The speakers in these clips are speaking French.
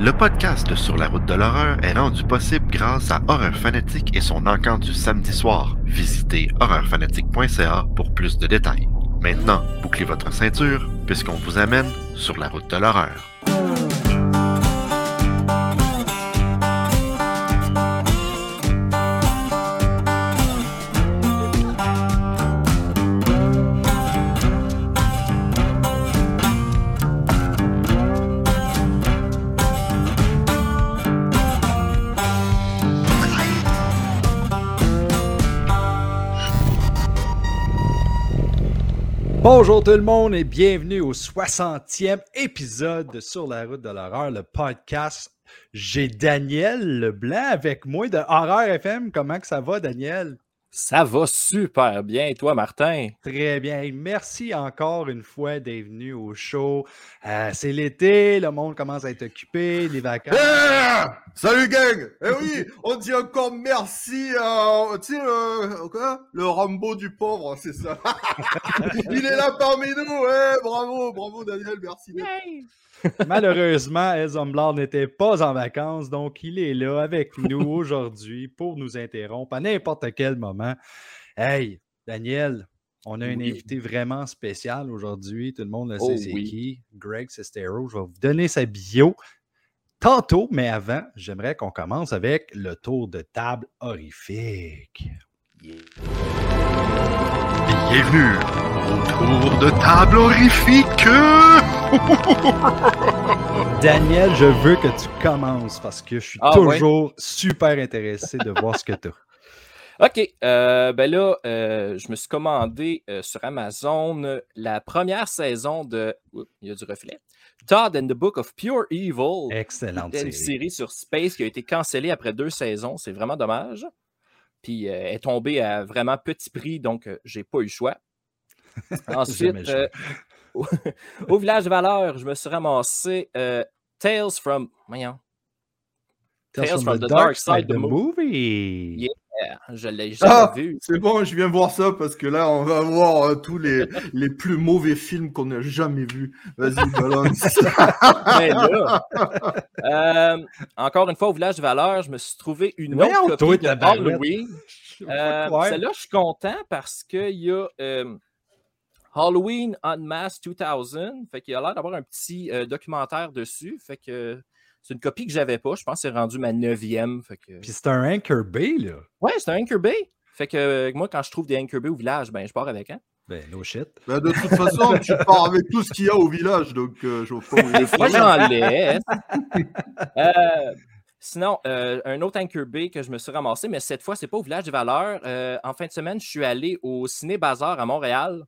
Le podcast Sur la route de l'horreur est rendu possible grâce à Horreur Fanatique et son encamp du samedi soir. Visitez horreurfanatique.ca pour plus de détails. Maintenant, bouclez votre ceinture puisqu'on vous amène sur la route de l'horreur. Bonjour tout le monde et bienvenue au 60e épisode de Sur la route de l'horreur, le podcast. J'ai Daniel Leblanc avec moi de Horreur FM. Comment que ça va, Daniel? Ça va super bien. Et toi, Martin? Très bien. Merci encore une fois d'être venu au show. Euh, c'est l'été, le monde commence à être occupé, les vacances. Yeah! Salut gang! Eh oui, on dit encore merci à, tu sais, euh, quoi? Le Rambo du pauvre, c'est ça. Il est là parmi nous, eh, bravo, bravo Daniel, merci. Malheureusement, Ezomblard n'était pas en vacances, donc il est là avec nous aujourd'hui pour nous interrompre à n'importe quel moment. Hey, Daniel, on a un invité vraiment spécial aujourd'hui. Tout le monde le sait Oh c'est oui. qui. Greg Sestero. Je vais vous donner sa bio tantôt, mais avant, j'aimerais qu'on commence avec le tour de table horrifique. Bienvenue au tour de table horrifique! Daniel, je veux que tu commences parce que je suis Ah toujours super intéressé de voir ce que tu as. OK. euh, ben là, euh, je me suis commandé euh, sur Amazon la première saison de. Oups, il y a du reflet. Todd and the Book of Pure Evil. Excellente C'était une série. série sur Space qui a été cancellée après deux saisons. C'est vraiment dommage. Puis est tombée à vraiment petit prix, donc j'ai pas eu le choix. Ensuite, Jamais au, village de Valeur, je me suis ramassé euh, Tales from. Voyons. Tales from the Dark Side, the movie. Yeah. Je l'ai jamais Ah! vu. C'est bon, je viens voir ça parce que là, on va voir euh, tous les, les plus mauvais films qu'on n'a jamais vus. Vas-y, balance. Mais là, euh, encore une fois, au village de Valeur, je me suis trouvé une Voyons, autre copie de. Halloween. Euh. Celle-là, je suis content parce qu'il y a Halloween Unmasked 2000. Fait qu'il a l'air d'avoir un petit euh, documentaire dessus. Fait que c'est une copie que j'avais pas. Je pense que c'est rendu ma neuvième. Fait que... Puis c'est un Anchor Bay, là. Ouais, c'est un Anchor Bay. Fait que euh, moi, quand je trouve des Anchor Bay au village, ben, je pars avec. Hein? Ben, no shit. Bah, de toute façon, tu pars avec tout ce qu'il y a au village, donc euh, je vois pas où il est Moi, fou. j'en laisse. Euh, sinon, euh, un autre Anchor Bay que je me suis ramassé, mais cette fois, c'est pas au village des valeurs. Euh, en fin de semaine, je suis allé au Ciné Bazar à Montréal.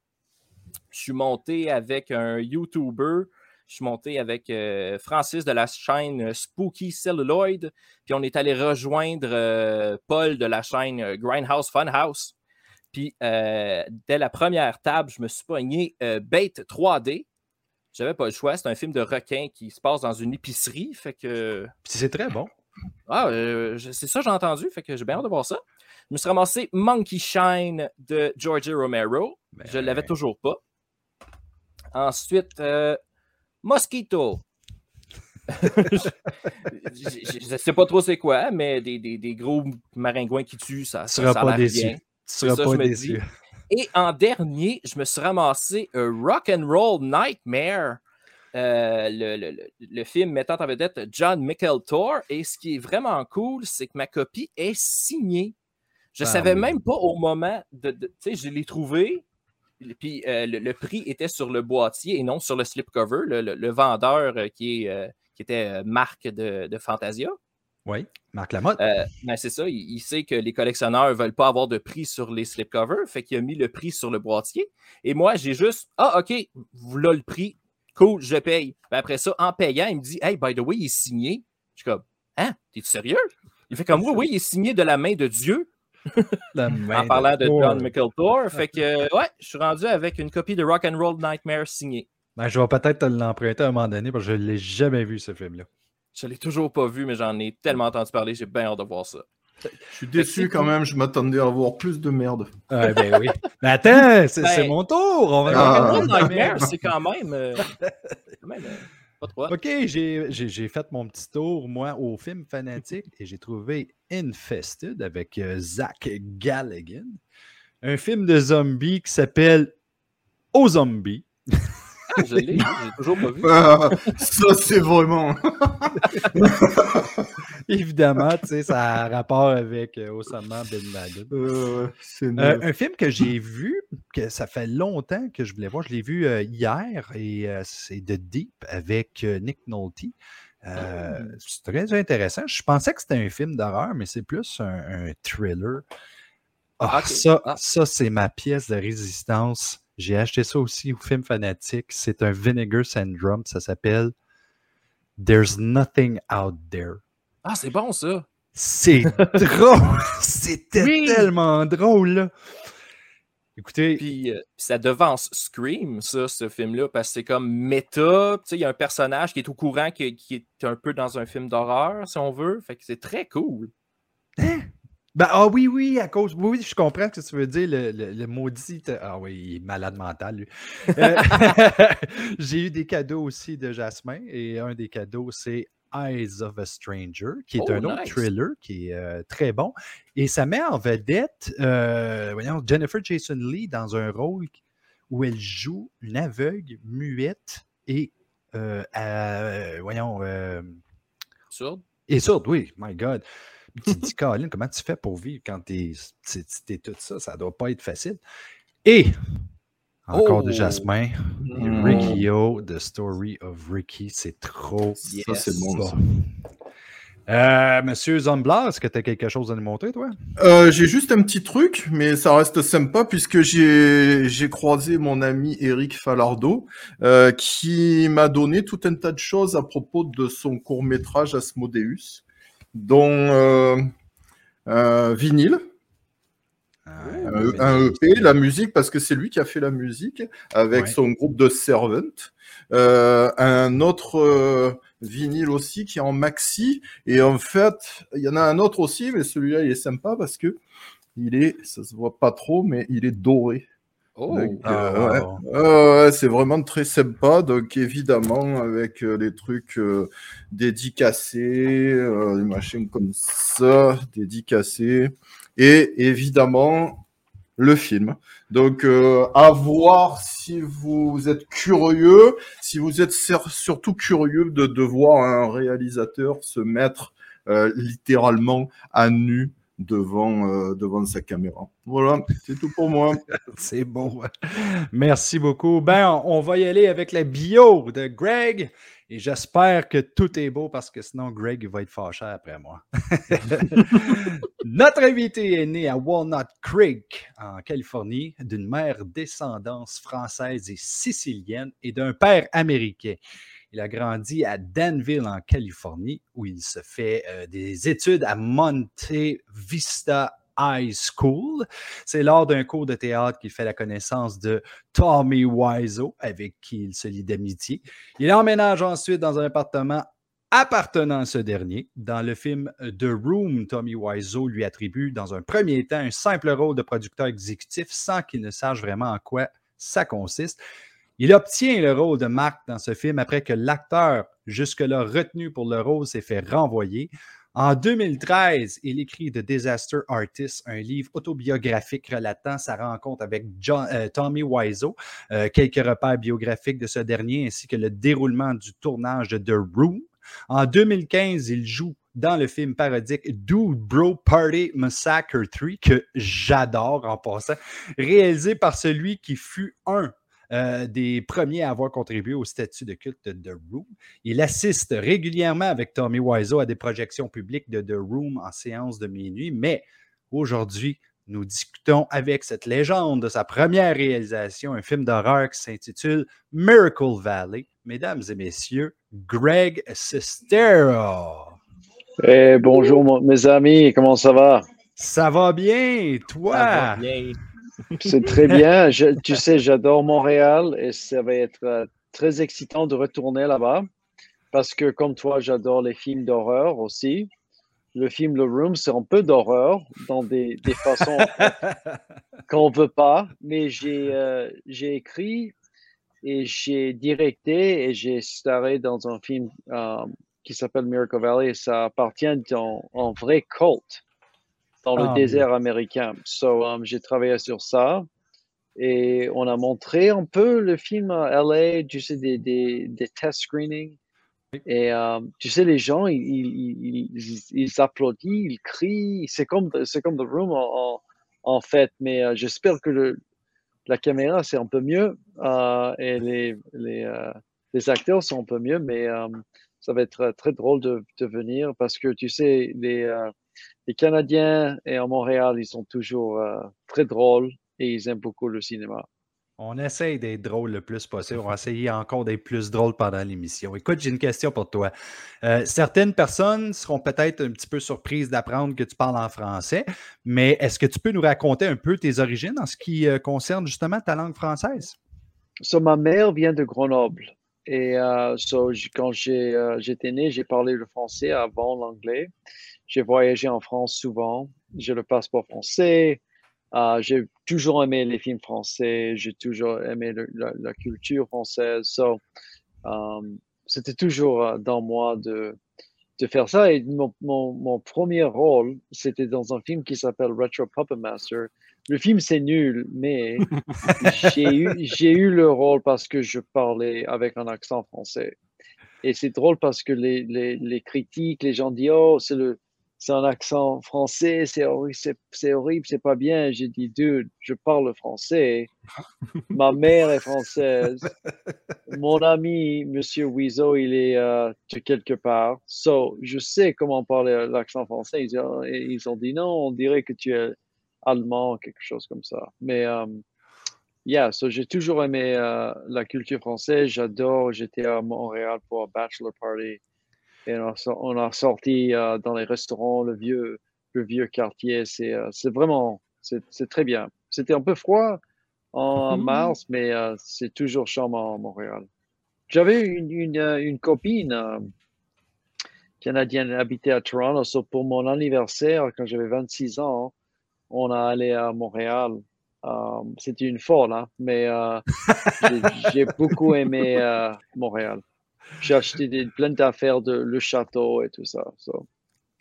Je suis monté avec un YouTuber. Je suis monté avec euh, Francis de la chaîne Spooky Celluloid. Puis on est allé rejoindre euh, Paul de la chaîne euh, Grindhouse Funhouse. Puis euh, dès la première table, je me suis pogné euh, Bait 3D. J'avais pas le choix. C'est un film de requin qui se passe dans une épicerie. Fait que. Puis c'est très bon. Ah, euh, c'est ça, j'ai entendu. Fait que j'ai bien hâte de voir ça. Je me suis ramassé Monkey Shine de Georgie Romero. Ben je l'avais ouais. toujours pas. Ensuite, euh, Mosquito. je, je sais pas trop c'est quoi, mais des, des- des gros maringouins qui tuent, ça, Tu ça, seras ça a pas déçu. bien. Tu seras ça, pas déçu. Et en dernier, je me suis ramassé un Rock and Roll Nightmare, euh, le, le- le- le film mettant en vedette John Thor. Et ce qui est vraiment cool, c'est que ma copie est signée. Je ne Ah savais oui. même pas au moment de. de- tu sais, je l'ai trouvé. Puis euh, le, le prix était sur le boîtier et non sur le slipcover. Le, le- le vendeur euh, qui, est, euh, qui était marque de, de Fantasia. Oui, Marc Lamotte. Ben, c'est ça, il, il sait que les collectionneurs ne veulent pas avoir de prix sur les slipcovers, fait qu'il a mis le prix sur le boîtier. Et moi, j'ai juste Ah, OK, voilà le prix, cool, je paye. Ben, après ça, en payant, il me dit Hey, by the way, il est signé. Je suis comme Hein, t'es sérieux? Il fait comme oui, oui, il est signé de la main de Dieu en parlant de. John McElthor. Fait que, euh, ouais, je suis rendu avec une copie de Rock and Roll Nightmare signée. Ben, je vais peut-être te l'emprunter à un moment donné parce que je ne l'ai jamais vu, ce film-là. Je l'ai toujours pas vu, mais j'en ai tellement entendu parler, j'ai bien hâte de voir ça. Je suis déçu quand même, je m'attendais à voir plus de merde. Ouais, ben oui. Mais attends, c'est Ben, mon tour. On va Ah. Rock and Roll Ah. Nightmare, c'est quand même. euh, quand même, euh, Pas. OK, j'ai j'ai- j'ai fait mon petit tour, moi, au film fanatique et j'ai trouvé Infested avec euh, Zach Galligan. Un film de zombies qui s'appelle Aux zombies. Ah, je l'ai, j'ai toujours pas vu. Ah, ça, c'est vraiment. Évidemment, tu sais, ça a rapport avec Osama Bin Laden. Euh. Euh, un film que j'ai vu, que ça fait longtemps que je voulais voir, je l'ai vu euh, hier et euh, c'est The Deep avec euh, Nick Nolte. Euh, C'est très intéressant. Je pensais que c'était un film d'horreur, mais c'est plus un, un thriller. Ah, Ok. Ça, Ah. ça c'est ma pièce de résistance. J'ai acheté ça aussi au film fanatique. C'est un Vinegar Syndrome. Ça s'appelle There's Nothing Out There. Ah, c'est bon, ça. C'est drôle. C'était Oui. tellement drôle. là. Écoutez, Puis euh, ça devance Scream, ça, ce film-là, parce que c'est comme méta. Tu sais, il y a un personnage qui est au courant qui, qui est un peu dans un film d'horreur, si on veut. Fait que c'est très cool. Ben, ah oui, oui, à cause. Oui, oui, je comprends ce que tu veux dire. Le, le- le maudit. te- Ah oui, il est malade mental, lui. Euh, J'ai eu des cadeaux aussi de Jasmin et un des cadeaux, c'est Eyes of a Stranger, qui est Oh, un autre thriller qui est euh, très bon. Et ça met en vedette, euh, voyons, Jennifer Jason Lee dans un rôle où elle joue une aveugle, muette et, voyons, Absurde. et sourde, oui, my God. Tu te dis, Colin, comment tu fais pour vivre quand t'es es, tout ça? Ça doit pas être facile. Et, encore de Oh! Jasmin, et Mm. Ricky O, The Story of Ricky, c'est trop Ça, c'est bon. ça. Euh, Monsieur Zomblar, est-ce que tu as quelque chose à nous montrer, toi? Euh, j'ai juste un petit truc, mais ça reste sympa puisque j'ai j'ai croisé mon ami Eric Falardeau euh, qui m'a donné tout un tas de choses à propos de son court métrage Asmodeus, dont euh, un un EP, la musique parce que c'est lui qui a fait la musique avec Ouais. son groupe de Servant, euh, un autre euh, vinyle aussi qui est en maxi et en fait il y en a un autre aussi mais celui-là il est sympa parce que il est ça se voit pas trop mais il est doré Oh! Ah, euh, ouais. Euh, ouais, c'est vraiment très sympa. Donc, évidemment, avec euh, les trucs euh, dédicacés, euh, des machins comme ça, dédicacés. Et évidemment, le film. Donc, euh, à voir si vous êtes curieux, si vous êtes surtout curieux de, de voir un réalisateur se mettre euh, littéralement à nu devant, euh, devant sa caméra. Voilà, c'est tout pour moi. C'est beau. Merci beaucoup. Ben, on, va y aller avec la bio de Greg. Et j'espère que tout est beau parce que sinon, Greg va être fâché après moi. Notre invité est né à Walnut Creek, en Californie, d'une mère descendance française et sicilienne et d'un père américain. Il a grandi à Danville, en Californie, où il se fait euh, des études à Monte Vista High School. C'est lors d'un cours de théâtre qu'il fait la connaissance de Tommy Wiseau, avec qui il se lie d'amitié. Il emménage ensuite dans un appartement appartenant à ce dernier. Dans le film The Room, Tommy Wiseau lui attribue dans un premier temps un simple rôle de producteur exécutif sans qu'il ne sache vraiment en quoi ça consiste. Il obtient le rôle de Mark dans ce film après que l'acteur, jusque-là retenu pour le rôle, s'est fait renvoyer. En 2013, il écrit The Disaster Artist, un livre autobiographique relatant sa rencontre avec euh, Tommy Wiseau, euh, quelques repères biographiques de ce dernier, ainsi que le déroulement du tournage de The Room. En 2015, il joue dans le film parodique Dude Bro Party Massacre 3, que j'adore en passant, réalisé par celui qui fut un euh, des premiers à avoir contribué au statut de culte de The Room. Il assiste régulièrement avec Tommy Wiseau à des projections publiques de The Room en séance de minuit, mais aujourd'hui, nous discutons avec cette légende de sa première réalisation, un film d'horreur qui s'intitule Miracle Valley. Mesdames et messieurs, Greg Sestero. Eh, bonjour mes amis, comment ça va? Ça va bien, toi? Ça va bien. C'est très bien. Je- tu sais, j'adore Montréal et ça va être euh, très excitant de retourner là-bas parce que comme toi, j'adore les films d'horreur aussi. Le film The Room, c'est un peu d'horreur dans des, des façons qu'on ne veut pas, mais j'ai euh, j'ai écrit et j'ai directé et j'ai staré dans un film euh, qui s'appelle Miracle Valley. Ça appartient en, en vrai culte dans le Ah, désert américain. So, um, j'ai travaillé sur ça et on a montré un peu le film à LA, tu sais, des, des, des test screenings. Et um, tu sais, les gens, ils, ils, ils, ils applaudissent, ils crient. C'est comme, c'est comme The Room en, en, fait. Mais euh, j'espère que le, la caméra, c'est un peu mieux euh, et les, les, euh, les acteurs sont un peu mieux. Mais euh, ça va être très drôle de, de venir parce que tu sais, les, les Canadiens et à Montréal, ils sont toujours euh, très drôles et ils aiment beaucoup le cinéma. On essaye d'être drôle le plus possible. On va essayer encore d'être plus drôle pendant l'émission. Écoute, j'ai une question pour toi. Euh, certaines personnes seront peut-être un petit peu surprises d'apprendre que tu parles en français, mais est-ce que tu peux nous raconter un peu tes origines en ce qui euh, concerne justement ta langue française? So, ma mère vient de Grenoble. Et euh, so, quand j'étais né, j'ai parlé le français avant l'anglais. J'ai voyagé en France souvent. J'ai le passeport français. Euh, j'ai toujours aimé les films français. J'ai toujours aimé le- la, la culture française. So, um, c'était toujours euh, dans moi de, de faire ça. Et mon, mon, mon premier rôle, c'était dans un film qui s'appelle Retro Puppet Master. Le film, c'est nul, mais j'ai eu, eu le rôle parce que je parlais avec un accent français. Et c'est drôle parce que les, les, les critiques, les gens disent Oh, c'est le, c'est un accent français, c'est horrible, c'est, c'est horrible, c'est pas bien. J'ai dit, dude, je parle français. Ma mère est française. Mon ami, Monsieur Wiseau, il est euh, de quelque part. So, je sais comment parler l'accent français. Ils, ont- ils ont dit non, on dirait que tu es allemand, quelque chose comme ça. Mais, euh, yeah, so j'ai toujours aimé euh, la culture française. J'adore. J'étais à Montréal pour un bachelor party. Et on a, sor- on a sorti euh, dans les restaurants, le vieux, le vieux quartier. C'est euh, vraiment, c'est très bien. C'était un peu froid en Mhm. mars, mais euh, c'est toujours charmant à Montréal. J'avais une, une, une copine canadienne habitait à Toronto. So pour mon anniversaire, quand j'avais 26 ans, on a allé à Montréal. C'était une folle, hein, mais j'ai- beaucoup aimé Montréal. J'ai acheté des, plein d'affaires de le château et tout ça. So.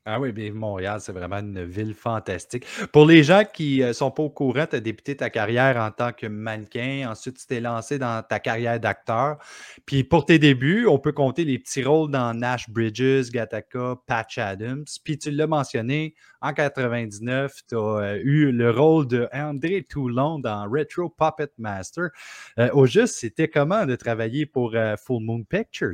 Ah oui, bien Montréal, c'est vraiment une ville fantastique. Pour les gens qui ne sont pas au courant, tu as débuté ta carrière en tant que mannequin. Ensuite, tu t'es lancé dans ta carrière d'acteur. Puis pour tes débuts, on peut compter les petits rôles dans Nash Bridges, Gattaca, Patch Adams. Puis tu l'as mentionné, en 99, tu as eu le rôle de André Toulon dans Retro Puppet Master. Euh, au juste, c'était comment de travailler pour euh, Full Moon Pictures?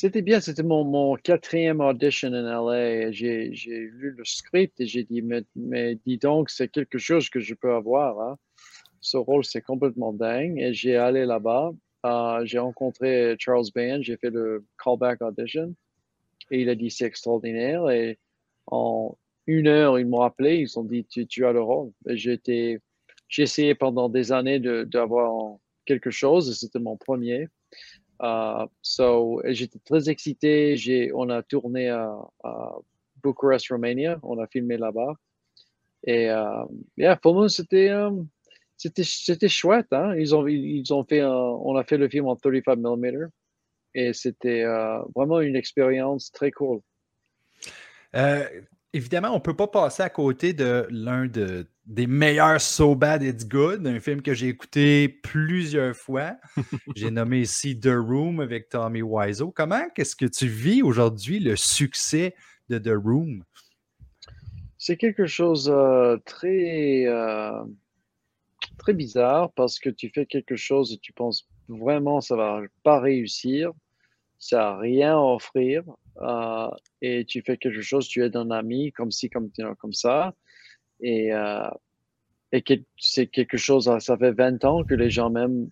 C'était bien, c'était mon, quatrième audition en LA. J'ai lu le script et j'ai dit, mais, dis donc, c'est quelque chose que je peux avoir. hein. Ce rôle, c'est complètement dingue. Et j'ai allé là-bas. Euh, j'ai rencontré Charles Band, j'ai fait le callback audition. Et il a dit, c'est extraordinaire. Et en une heure, ils m'ont appelé, ils ont dit, tu, as le rôle. J'ai essayé pendant des années d'avoir quelque chose. C'était mon premier. Uh, so, j'étais très excité. On a tourné à, à Bucharest, Romania. On a filmé là-bas. Et euh, yeah, pour nous, c'était, euh, c'était, chouette. Hein? Ils ont, fait, on a fait le film en 35 mm. Et c'était euh, vraiment une expérience très cool. Évidemment, on ne peut pas passer à côté de l'un de, des meilleurs So Bad It's Good, un film que j'ai écouté plusieurs fois. j'ai nommé ici The Room avec Tommy Wiseau. Comment est-ce que tu vis aujourd'hui le succès de The Room? C'est quelque chose euh, très, euh, très bizarre parce que tu fais quelque chose et tu penses vraiment ça va pas réussir, ça n'a rien à offrir euh, et tu fais quelque chose, tu aides un ami comme ci, comme, comme ça et, euh, c'est quelque chose, ça fait 20 ans que les gens m'aiment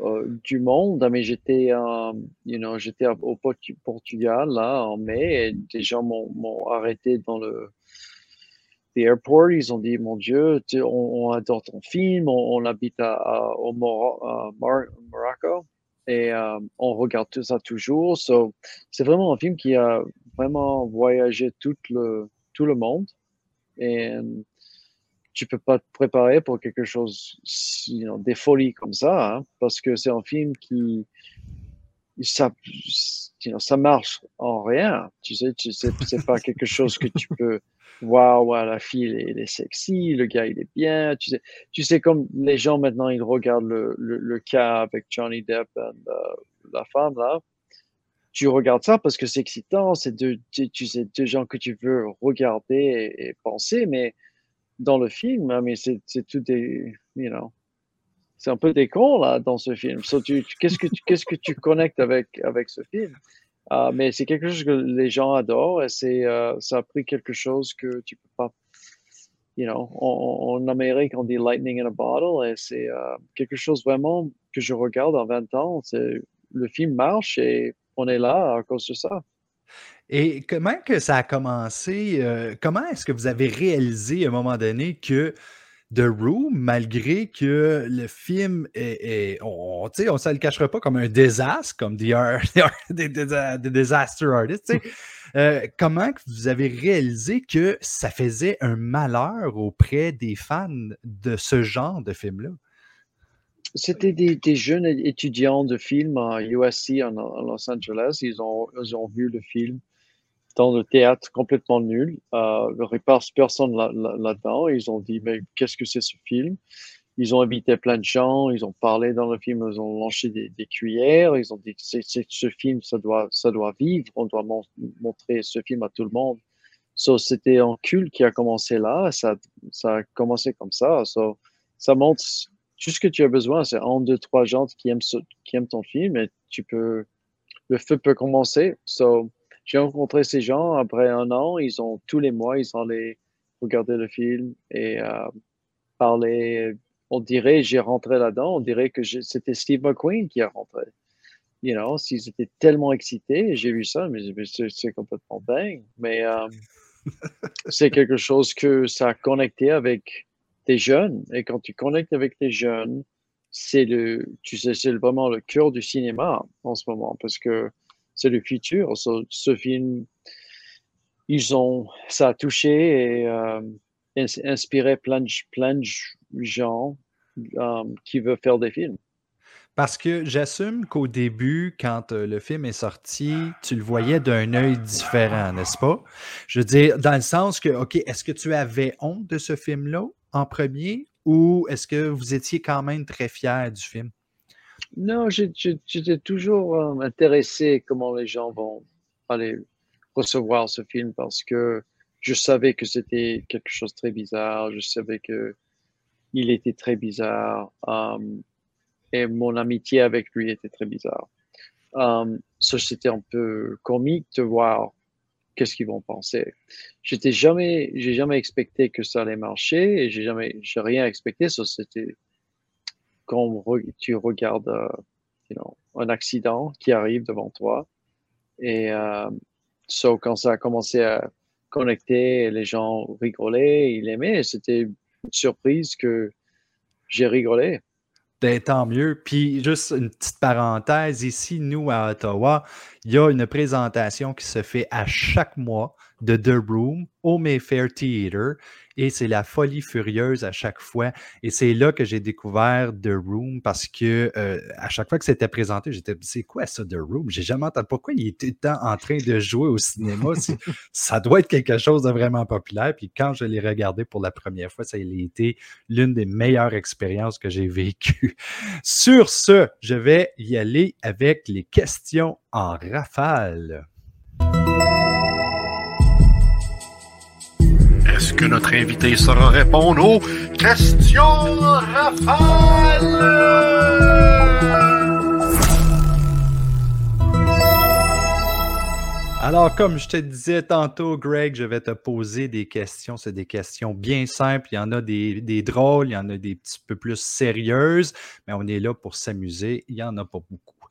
euh, du monde, mais j'étais euh, you know, au Portu- Portugal là en mai et des gens m'ont arrêté dans le airport, ils ont dit, mon Dieu, on, adore ton film, on, habite à, au Morocco et euh, on regarde tout ça toujours. So, c'est vraiment un film qui a vraiment voyagé tout le, tout le monde. Et tu peux pas te préparer pour quelque chose, des folies comme ça, hein, parce que c'est un film qui, ça, ça marche en rien. Tu sais, tu sais, c'est pas quelque chose que tu peux wow, la fille, elle est, sexy, le gars, il est bien. Tu sais, tu sais, comme les gens maintenant, ils regardent le, le, le cas avec Johnny Depp et euh, la femme, là. Tu regardes ça parce que c'est excitant, c'est deux, tu, tu, gens que tu veux regarder et, penser, mais dans le film, hein, mais c'est tout des, you know, c'est un peu des cons là dans ce film. qu'est-ce que tu, qu'est-ce que tu connectes avec avec ce film? Uh, Mais c'est quelque chose que les gens adorent et c'est, uh, ça a pris quelque chose que tu peux pas. You know, en, Amérique, on dit lightning in a bottle et c'est uh, quelque chose vraiment que je regarde en 20 ans. C'est, le film marche et on est là à cause de ça. Et comment que ça a commencé? Euh, comment est-ce que vous avez réalisé à un moment donné que The Room, malgré que le film est, on ne on, le cachera pas comme un désastre, comme des, des, disaster artists, euh, comment que vous avez réalisé que ça faisait un malheur auprès des fans de ce genre de film-là? C'était des, jeunes étudiants de film à USC en, Los Angeles. Ils ont, ils ont vu le film dans le théâtre complètement nul. Euh, il n'y personne là-dedans. ils ont dit, mais qu'est-ce que c'est ce film? Ils ont invité plein de gens, ils ont parlé dans le film, ils ont lancé des, cuillères, ils ont dit, c'est, ce film, ça doit, ça doit vivre, on doit montrer ce film à tout le monde. C'était un culte qui a commencé là, ça, ça a commencé comme ça. Ça montre tout ce que tu as besoin, c'est un, deux, trois gens qui aiment, qui aiment ton film et tu peux, le feu peut commencer. So, j'ai rencontré ces gens après un an. Ils ont tous les mois, ils allaient regarder le film et euh, parler. On dirait, j'ai rentré là-dedans, on dirait que c'était Steve McQueen qui a rentré. You know, s'ils étaient tellement excités, j'ai vu ça, mais c'est complètement dingue. Mais euh, c'est quelque chose que ça a connecté avec jeunes. Et quand tu connectes avec des jeunes, c'est le, tu sais, c'est vraiment le cœur du cinéma en ce moment parce que c'est le futur. ce film, ils ont, ça a touché et euh, inspiré plein de, plein de gens euh, qui veulent faire des films. Parce que j'assume qu'au début, quand euh, le film est sorti, tu le voyais d'un œil différent, n'est-ce pas? Je veux dire, dans le sens que, OK, est-ce que tu avais honte de ce film-là en premier ou est-ce que vous étiez quand même très fier du film? Non, j'étais toujours euh, intéressé comment les gens vont aller recevoir ce film parce que je savais que c'était quelque chose de très bizarre. Je savais que il était très bizarre euh, et mon amitié avec lui était très bizarre. Um, c'était un peu comique de voir qu'est-ce qu'ils vont penser. J'étais jamais, j'ai jamais expecté que ça allait marcher et j'ai jamais, j'ai rien expecté. Ça, c'était quand tu regardes euh, un accident qui arrive devant toi. Et euh, quand ça a commencé à connecter, les gens rigolaient, ils aimaient. C'était une surprise que j'ai rigolé. Ben, tant mieux. Puis juste une petite parenthèse, ici, nous, à Ottawa, il y a une présentation qui se fait à chaque mois de The Room au Mayfair Theatre et c'est la folie furieuse à chaque fois. Et c'est là que j'ai découvert The Room parce que euh, à chaque fois que c'était présenté, j'étais c'est quoi ça The Room J'ai jamais entendu pourquoi il était en train de jouer au cinéma? ça doit être quelque chose de vraiment populaire. Puis quand je l'ai regardé pour la première fois, ça a été l'une des meilleures expériences que j'ai vécues. Sur ce, je vais y aller avec les questions en rafale. Que notre invité saura répondre aux questions rafales? Alors, comme je te disais tantôt, Greg, je vais te poser des questions. C'est des questions bien simples. Il y en a des, des, drôles, il y en a des petits peu plus sérieuses, mais on est là pour s'amuser. Il n'y en a pas beaucoup.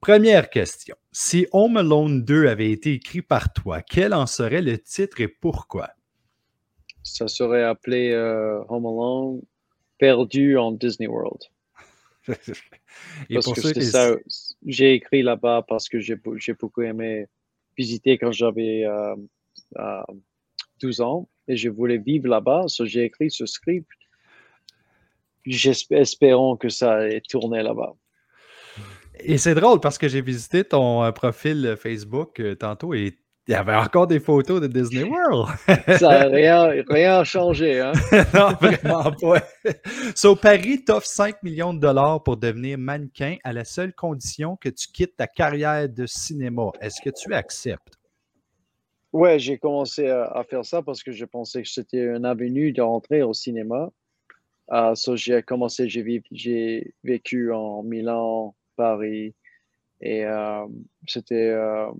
Première question. Si Home Alone 2 avait été écrit par toi, quel en serait le titre et pourquoi? Ça serait appelé euh, Home Alone perdu en Disney World. parce que c'est ça, j'ai écrit là-bas parce que j'ai beaucoup aimé visiter quand j'avais 12 euh, ans. et je voulais vivre là-bas. So j'ai écrit ce script, espérant que ça ait tourné là-bas. Et c'est drôle parce que j'ai visité ton euh, profil Facebook euh, tantôt et il y avait encore des photos de Disney World. ça n'a rien, rien changé. Hein? non, vraiment pas. so, Paris t'offre 5 millions de dollars pour devenir mannequin à la seule condition que tu quittes ta carrière de cinéma. Est-ce que tu acceptes? Ouais, j'ai commencé à, faire ça parce que je pensais que c'était une avenue de rentrer au cinéma. Uh, so j'ai commencé, j'ai vécu en Milan, Paris, et euh, c'était euh,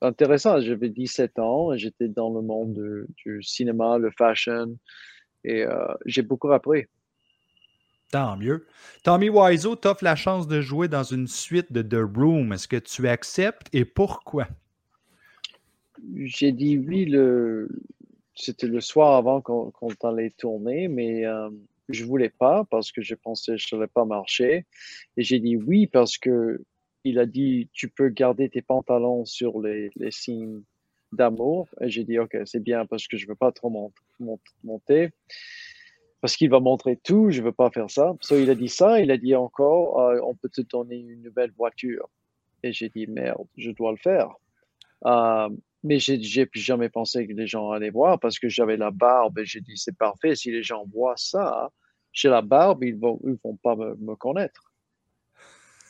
intéressant. J'avais 17 ans et j'étais dans le monde du cinéma, le fashion, et euh, j'ai beaucoup appris. Tant mieux. Tommy Wiseau t'offre la chance de jouer dans une suite de The Room. Est-ce que tu acceptes et pourquoi? J'ai dit oui, le... c'était le soir avant qu'on allait tourner, mais euh, je voulais pas parce que je pensais que ça n'allait pas marcher. Et j'ai dit oui parce que il a dit tu peux garder tes pantalons sur les, les signes d'amour. Et j'ai dit ok, c'est bien parce que je veux pas trop monter. Parce qu'il va montrer tout, je veux pas faire ça. So, il a dit ça, il a dit encore, euh, on peut te donner une nouvelle voiture. Et j'ai dit, merde, je dois le faire. Euh, mais j'ai jamais pensé que les gens allaient voir parce que j'avais la barbe et j'ai dit, c'est parfait, si les gens voient ça, j'ai la barbe, ils vont, ils vont pas me, me connaître.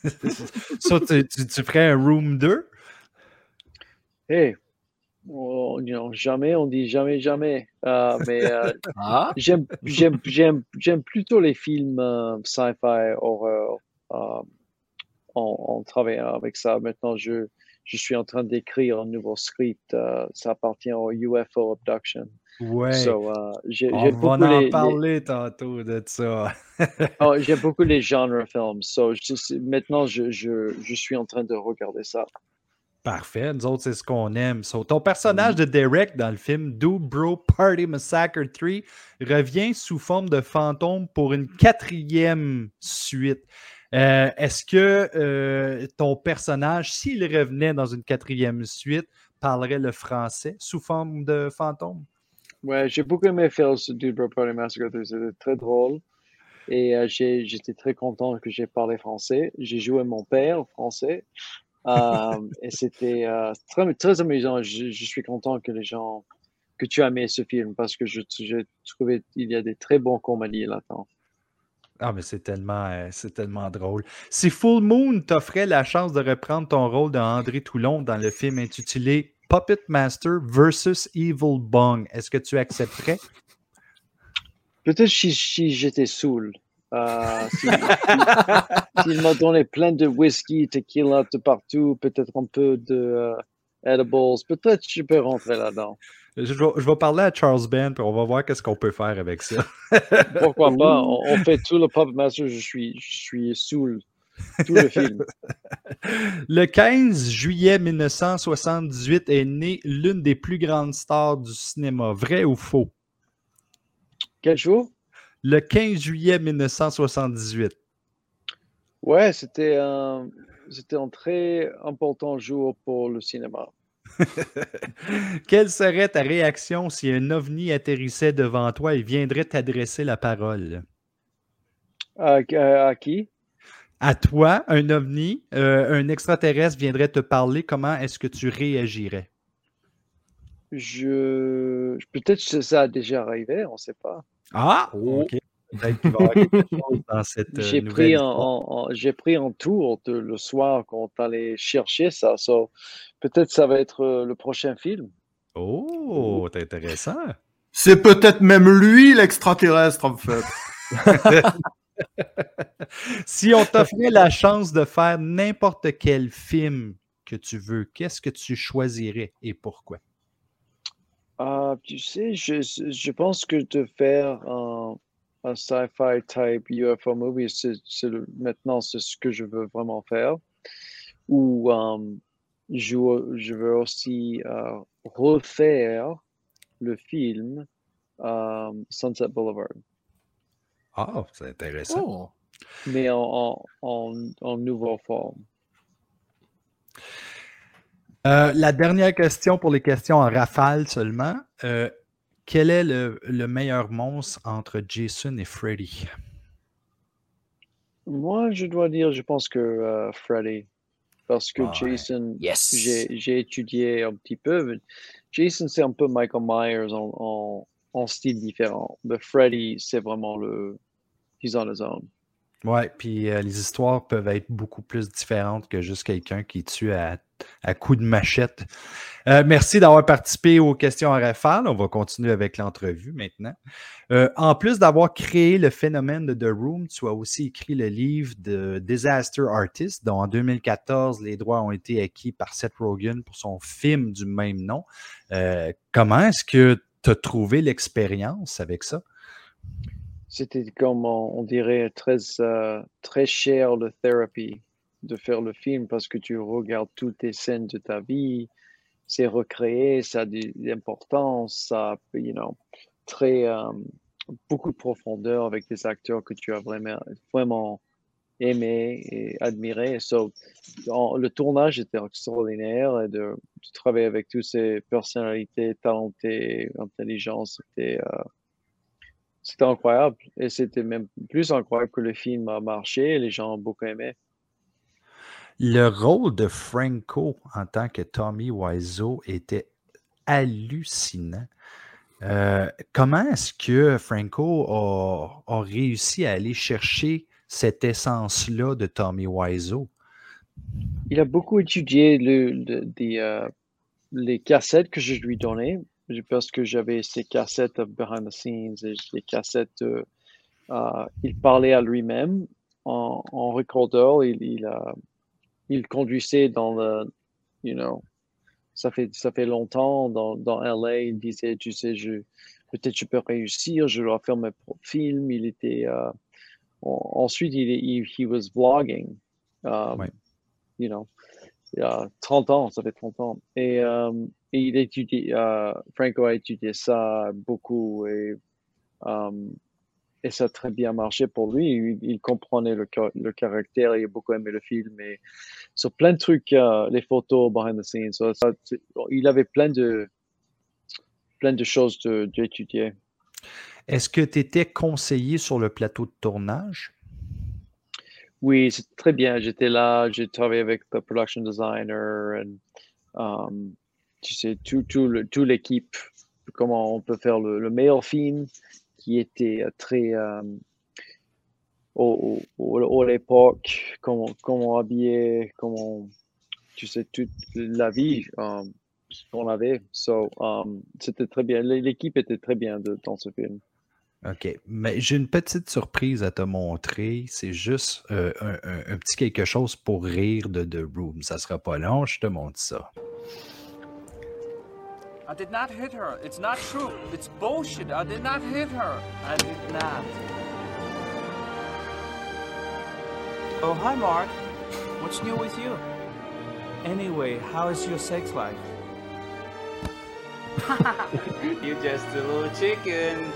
so, tu, tu, ferais un room 2? Hey, oh, jamais, on dit jamais, jamais. Uh, mais uh, ah? j'aime plutôt les films uh, sci-fi, horreur. on, on, travaille avec ça. Maintenant, je, je suis en train d'écrire un nouveau script. ça appartient au UFO Abduction. Ouais. So, on va en parler tantôt de ça. oh, J'aime beaucoup les genres films. So, maintenant, je, je, je, suis en train de regarder ça. Parfait. Nous autres, c'est ce qu'on aime. ton personnage de Derek dans le film Do Bro Party Massacre 3 revient sous forme de fantôme pour une quatrième suite. Euh, est-ce que euh, ton personnage, s'il revenait dans une quatrième suite, parlerait le français sous forme de fantôme? Ouais, j'ai beaucoup aimé faire ce Do Bro Party Massacre 3. C'était très drôle. Et euh, j'étais très content que j'ai parlé français. J'ai joué mon père français. Et c'était très, très amusant. Je, suis content que les gens, que tu as aimé ce film parce que je, je trouvais qu'il y a des très bons comédies là-dedans. Ah, mais c'est tellement, euh, c'est tellement drôle. Si Full Moon t'offrait la chance de reprendre ton rôle de André Toulon dans le film intitulé Puppet Master versus Evil Bong, est-ce que tu accepterais? Peut-être si, si j'étais saoul. Euh, S'il m'a donné plein de whisky, tequila de partout, peut-être un peu de euh, edibles, peut-être je peux rentrer là-dedans. Je, vais, parler à Charles Ben, puis on va voir qu'est-ce qu'on peut faire avec ça. Pourquoi pas? On, fait tout le Pop Master, je suis, je suis saoul. Tout le film. Le 15 juillet 1978 est née l'une des plus grandes stars du cinéma. Vrai ou faux? Quel jour? le 15 juillet 1978. Ouais, c'était un, c'était un très important jour pour le cinéma. Quelle serait ta réaction si un ovni atterrissait devant toi et viendrait t'adresser la parole? À, qui? À toi, un ovni, euh, un extraterrestre viendrait te parler. Comment est-ce que tu réagirais? Je. Peut-être que ça a déjà arrivé, on ne sait pas. Ah, ok. J'ai pris, j'ai pris un tour le soir quand on allait chercher ça. peut-être ça va être euh, le prochain film. Oh, c'est intéressant. C'est peut-être même lui l'extraterrestre en fait. si on t'offrait la chance de faire n'importe quel film que tu veux, qu'est-ce que tu choisirais et pourquoi? Ah, tu sais, je, je, pense que de faire un, un sci-fi type UFO movie, c'est, maintenant c'est ce que je veux vraiment faire. Ou um, je, je, veux aussi uh, refaire le film um, Sunset Boulevard. Ah, c'est intéressant. Oh. Mais en, en, en, nouvelle forme. Euh, la dernière question pour les questions en rafale seulement. Euh, quel est le, le meilleur monstre entre Jason et Freddy? Moi, je dois dire, je pense que euh, Freddy. Parce que Ah. Jason, Yes! j'ai étudié un petit peu. Jason, c'est un peu Michael Myers en, en, en style différent. Mais Freddy, c'est vraiment le. He's on his own. Ouais, puis euh, les histoires peuvent être beaucoup plus différentes que juste quelqu'un qui tue à, à coups de machette. Euh, merci d'avoir participé aux questions RFL. On va continuer avec l'entrevue maintenant. Euh, en plus d'avoir créé le phénomène de The Room, tu as aussi écrit le livre de Disaster Artist, dont en 2014, les droits ont été acquis par Seth Rogen pour son film du même nom. Comment est-ce que tu as trouvé l'expérience avec ça? C'était comme, on, dirait, très, euh, très cher le thérapie de faire le film parce que tu regardes toutes les scènes de ta vie, c'est recréé, ça a de l'importance, ça you know, très, euh, beaucoup de profondeur avec des acteurs que tu as vraiment, vraiment aimé et admiré. So, le tournage était extraordinaire et de, de travailler avec toutes ces personnalités talentées, intelligentes, c'était euh, c'était incroyable. Et c'était même plus incroyable que le film a marché. Les gens ont beaucoup aimé. Le rôle de Franco en tant que Tommy Wiseau était hallucinant. Euh, comment est-ce que Franco a, a réussi à aller chercher cette essence-là de Tommy Wiseau? Il a beaucoup étudié le, le- des, euh, les cassettes que je lui donnais parce que j'avais ces cassettes behind the scenes et cassettes. euh, euh, il parlait à lui-même en, en recordeur. Il, il, a- il conduisait dans le, you know, ça fait, ça fait longtemps dans, dans LA. Il disait, tu sais, je, peut-être je peux réussir, je dois faire mes films. Il était, euh, en- ensuite, il, il he was vlogging. Um, Ouais. You know, il y a 30 ans, ça fait 30 ans. Et, euh, et il étudie, euh, Franco a étudié ça beaucoup et, euh, et ça a très bien marché pour lui. Il, il comprenait le, le caractère, il a beaucoup aimé le film et sur plein de trucs, euh, les photos behind the scenes. ça- il avait plein de, plein de choses d'étudier. Est-ce que tu étais conseillé sur le plateau de tournage? Oui, c'est très bien. J'étais là, j'ai travaillé avec le production designer, and, um, tu sais, tout, tout le- toute l'équipe, comment on peut faire le, le meilleur film qui était euh, très euh, au, au, à l'époque, comment, comment habiller, comment, tu sais, toute la vie um, qu'on avait. So, um, c'était très bien. L'é- L'équipe était très bien dans ce film. OK. Mais j'ai une petite surprise à te montrer. C'est juste euh, un, un- un petit quelque chose pour rire de The Room. Ça sera pas long, je te montre ça. I did not hit her. It's not true. It's bullshit. I did not hit her. I did not. Oh, hi, Mark. What's new with you? Anyway, how is your sex life? you just a little chicken.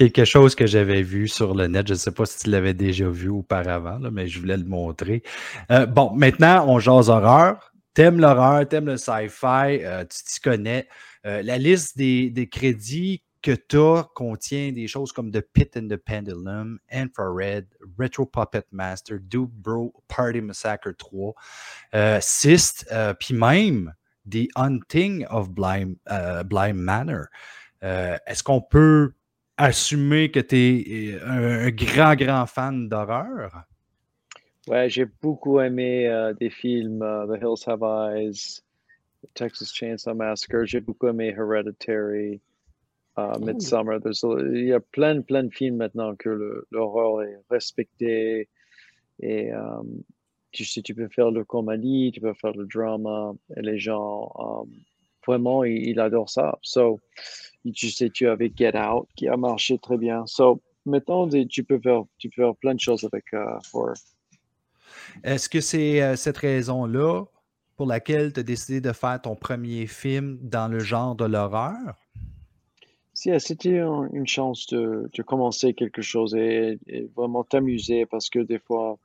Quelque chose que j'avais vu sur le net. Je ne sais pas si tu l'avais déjà vu auparavant, mais je voulais le montrer. Euh, bon, maintenant, on jase horreur. T'aimes l'horreur, t'aimes le sci-fi, euh, tu t'y connais. Euh, la liste des, crédits que tu as contient des choses comme The Pit and the Pendulum, Infrared, Retro Puppet Master, Duke Bro, Party Massacre 3, euh, puis même The Hunting of Blind, Manor. Est-ce qu'on peut assumer que tu es un, un grand, grand fan d'horreur? Ouais, j'ai beaucoup aimé euh, des films euh, The Hills Have Eyes, Texas Chainsaw Massacre. J'ai beaucoup aimé Hereditary, euh, Midsummer. There's a- il y a plein, plein de films maintenant que l'horreur est respecté. Et euh, tu sais, tu peux faire le comédie, tu peux faire le drama. Et les gens, euh, vraiment, ils, ils adorent ça. So, tu sais, tu avais Get Out qui a marché très bien. So, maintenant, tu peux faire, tu peux faire plein de choses avec euh, horror. Est-ce que c'est euh, cette raison-là pour laquelle tu as décidé de faire ton premier film dans le genre de l'horreur? Euh, C'était un- une chance de, de commencer quelque chose et, et vraiment t'amuser parce que des fois,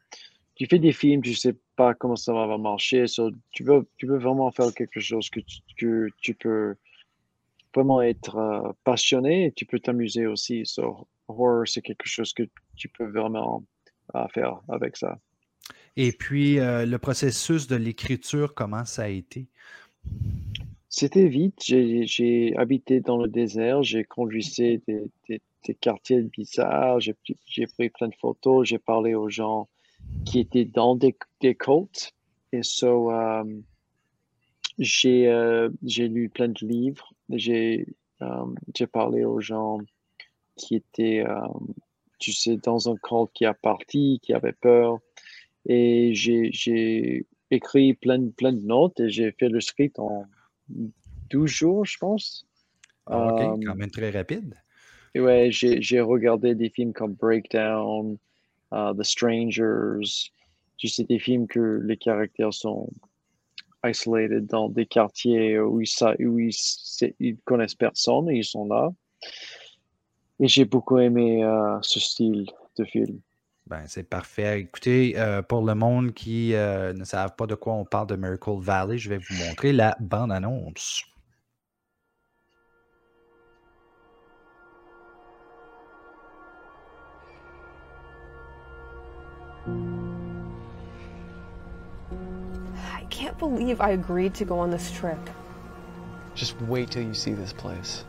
tu fais des films, tu sais pas comment ça va marcher. so tu, peux, tu peux vraiment faire quelque chose que tu, que tu peux vraiment être euh, passionné et tu peux t'amuser aussi. So, horror, c'est quelque chose que tu peux vraiment euh, faire avec ça. Et puis, euh, le processus de l'écriture, comment ça a été? C'était vite. J'ai habité dans le désert, j'ai conduisé des, des, des quartiers bizarres, j'ai pris- plein de photos, j'ai parlé aux gens qui étaient dans des, des côtes. Et so, euh, j'ai euh, j'ai lu plein de livres, j'ai euh, j'ai parlé aux gens qui étaient, euh, tu sais, dans un cult qui a parti, qui avait peur. Et j'ai j'ai écrit plein, de- plein de notes et j'ai fait le script en 12 jours, je pense. Ah, OK, Euh, quand même très rapide. ouais, j'ai j'ai regardé des films comme Breakdown, uh, The Strangers. Tu sais, des films que les caractères sont isolated dans des quartiers où ils, où ils, ils connaissent personne et ils sont là. Et j'ai beaucoup aimé euh, ce style de film. Ben, c'est parfait. Écoutez, euh, pour le monde qui euh, ne savent pas de quoi on parle de Miracle Valley, je vais vous montrer la bande-annonce. Can't believe I agreed to go on this trip. Just wait till you see this place.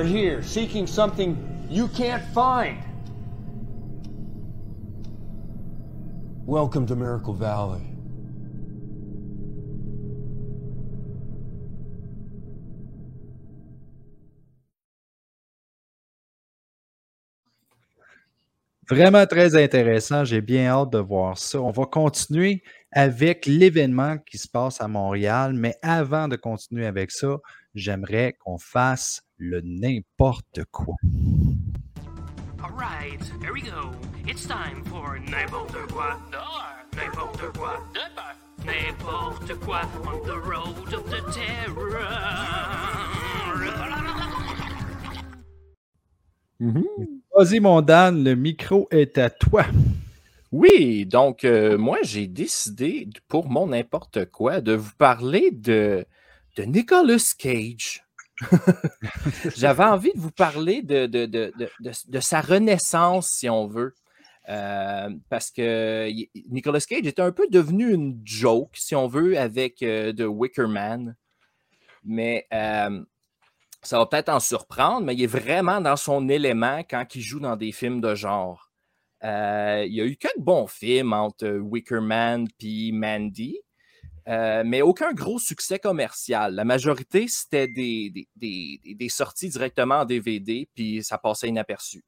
Are here seeking something you can't find. Welcome to Miracle Valley. Vraiment très intéressant. J'ai bien hâte de voir ça. On va continuer avec l'événement qui se passe à Montréal, mais avant de continuer avec ça, j'aimerais qu'on fasse le n'importe quoi. All right, here we go. It's time for n'importe quoi dehors, n'importe quoi dehors, n'importe quoi on the road of the terror. Vas-y, mon Dan, le micro est à toi. Oui, donc euh, moi j'ai décidé pour mon n'importe quoi de vous parler de, de Nicolas Cage. J'avais envie de vous parler de, de, de, de, sa renaissance, si on veut. Euh, parce que Nicolas Cage est un peu devenu une joke, si on veut, avec euh, The Wicker Man. Mais euh, ça va peut-être en surprendre, mais il est vraiment dans son élément quand il joue dans des films de genre. Euh, il y a eu quelques bons films entre Wicker Man et Mandy, euh, mais aucun gros succès commercial. La majorité, c'était des, des- des- des- des sorties directement en DVD, puis ça passait inaperçu.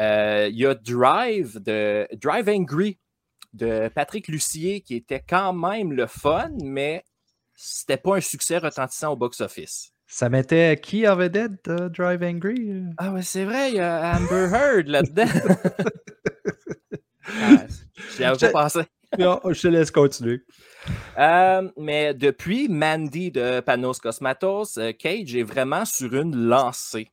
Euh, il y a Drive, de, Drive Angry de Patrick Lucier, qui était quand même le fun, mais c'était pas un succès retentissant au box-office. Ça mettait qui en vedette, euh, Drive Angry? Ah ouais, c'est vrai, il y a Amber Heard là-dedans. ah, J'y avais pas pensé. Non, je te laisse continuer. Euh, mais depuis Mandy de Panos Cosmatos, euh, Cage est vraiment sur une lancée.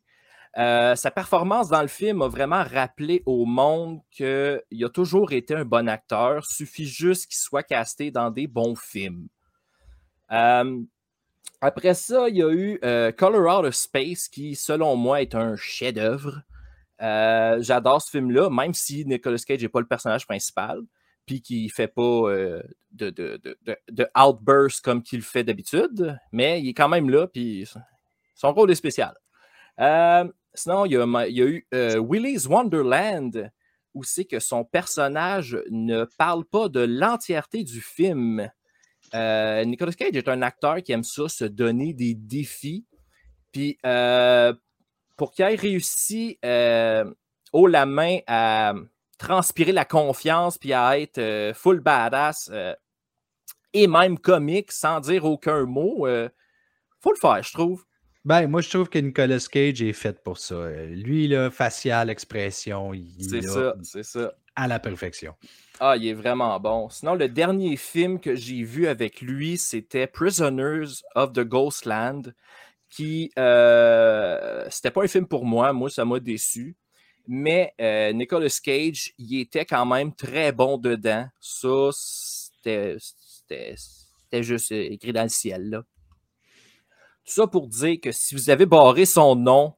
Euh, sa performance dans le film a vraiment rappelé au monde qu'il a toujours été un bon acteur. Suffit juste qu'il soit casté dans des bons films. Après ça, il y a eu euh, Color Out of Space, qui, selon moi, est un chef-d'œuvre. J'adore ce film-là, même si Nicolas Cage n'est pas le personnage principal, puis qu'il ne fait pas euh, de, de, de, de- outburst comme qu'il fait d'habitude, mais il est quand même là, puis son rôle est spécial. Euh, sinon, il y a, eu euh, Willy's Wonderland, où c'est que son personnage ne parle pas de l'entièreté du film. Euh, Nicolas Cage est un acteur qui aime ça, se donner des défis. Puis, pour qu'il ait réussi haut la main à transpirer la confiance puis à être euh, full badass euh, et même comique sans dire aucun mot, euh, faut le faire, je trouve. Ben, moi, je trouve que Nicolas Cage est fait pour ça. Lui, là, facial, expression, il C'est ça, c'est ça. à la perfection. Ah, il est vraiment bon. Sinon, le dernier film que j'ai vu avec lui, c'était Prisoners of the Ghostland, qui, euh, c'était pas un film pour moi. Moi, ça m'a déçu. Mais euh, Nicolas Cage, il était quand même très bon dedans. Ça, c'était juste euh, écrit dans le ciel, là. Tout ça pour dire que si vous avez barré son nom,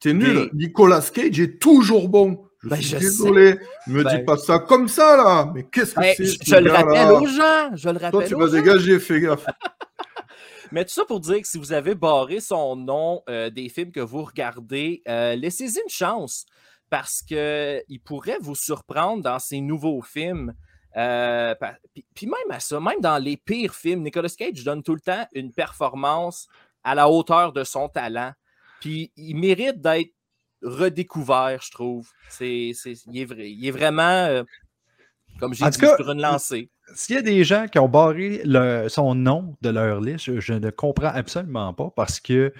T'es nul. Nicolas Cage est toujours bon. Je Ben, suis je désolé. Me Ben- dis pas ça comme ça, là. Mais qu'est-ce que Hey, c'est je, ce je le rappelle aux gens. Je le Toi, rappelle tu aux vas dégager, fais gaffe. Mais tout ça pour dire que si vous avez barré son nom euh, des films que vous regardez, euh, laissez-y une chance parce qu'il pourrait vous surprendre dans ses nouveaux films. Euh, puis, puis même à ça, même dans les pires films, Nicolas Cage donne tout le temps une performance à la hauteur de son talent. Puis il mérite d'être redécouvert, je trouve. C'est, c'est- il, est vrai- il est vraiment, euh, comme j'ai En dit, cas, sur une lancée. S'il y a des gens qui ont barré le- son nom de leur liste, je, je ne comprends absolument pas parce que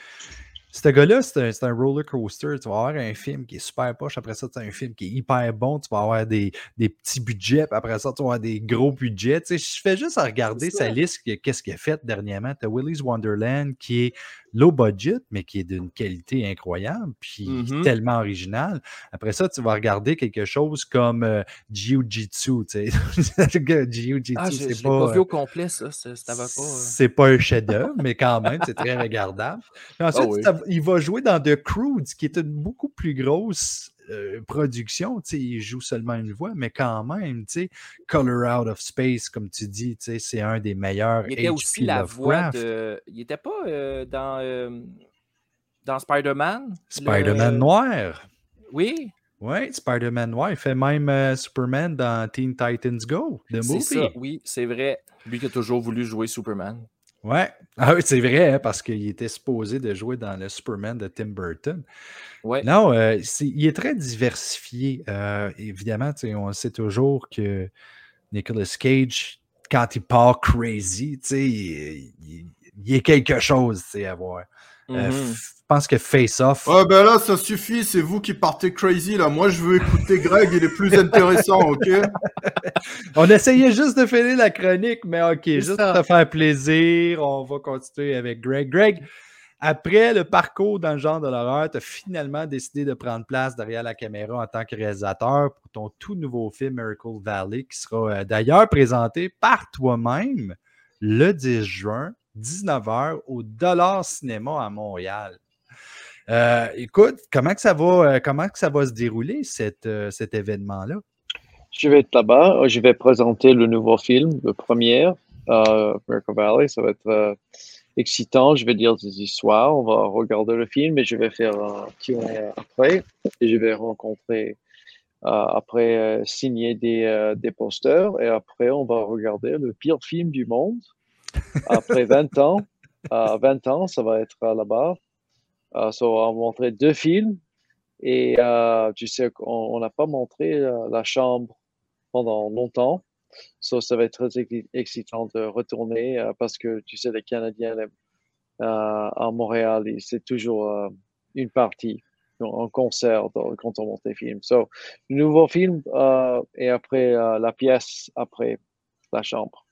ce gars-là, c'est un, roller coaster. Tu vas avoir un film qui est super poche, après ça, tu as un film qui est hyper bon, tu vas avoir des, des petits budgets, puis après ça, tu vas avoir des gros budgets. Tu sais, je fais juste à regarder sa liste, que- qu'est-ce qu'il a fait dernièrement. Tu as Willy's Wonderland qui est low budget, mais qui est d'une qualité incroyable, puis Mhm. tellement original. Après ça, tu vas regarder quelque chose comme euh, Jiu-Jitsu. tu sais. Jiu-Jitsu, Ah, je, c'est pas. pas vu euh, au complet, ça. ça, ça va pas. euh. c'est pas un chef-d'œuvre, mais quand même, c'est très regardable. Puis ensuite, Ah oui. ça- il va jouer dans The Croods, qui est une beaucoup plus grosse euh, production. Tu sais, il joue seulement une voix, mais quand même, tu sais, Color Out of Space, comme tu dis, tu sais, c'est un des meilleurs. Il était aussi H.P. la voix de. Il était pas euh, dans, euh, dans Spider-Man. Spider-Man le- noir. Oui, Oui, Spider-Man noir. Il fait même Superman dans Teen Titans Go, c'est movie. ça. Oui, c'est vrai. Lui qui a toujours voulu jouer Superman. Ouais. Ah oui, c'est vrai, hein, parce qu'il était supposé de jouer dans le Superman de Tim Burton. Ouais. Non, euh, il est très diversifié. Euh, évidemment, on sait toujours que Nicolas Cage, quand il part crazy, il, il- il est quelque chose à voir. Euh, Mhm. je pense que Face Off. Ouais, ben là, ça suffit. C'est vous qui partez crazy, là. Moi, je veux écouter Greg. Il est plus intéressant, ok? On essayait juste de finir la chronique, mais OK, juste ça. pour te faire plaisir, on va continuer avec Greg. Greg, après le parcours dans le genre de l'horreur, tu as finalement décidé de prendre place derrière la caméra en tant que réalisateur pour ton tout nouveau film Miracle Valley, qui sera euh, d'ailleurs présenté par toi-même le 10 juin, 19h, au Dollar Cinéma à Montréal. Euh, écoute, comment que ça va, euh, comment que ça va se dérouler, euh, cet événement-là? Je vais être là-bas. Je vais présenter le nouveau film, le premier, euh, Miracle Valley. Ça va être excitant. Je vais dire des histoires. On va regarder le film et je vais faire un Q&A après. Et je vais rencontrer, après, signer des, des posters. Et après, on va regarder le pire film du monde. Après 20 ans, euh, 20 ans, ça va être euh, là-bas. Euh, ça va montrer deux films. Et euh, tu sais qu'on on n'a pas montré la chambre pendant longtemps. So, ça va être très exci- excitant de retourner parce que tu sais, les Canadiens à Montréal, c'est toujours une partie, un concert quand on monte les films. So, nouveau film et après la pièce, après la chambre.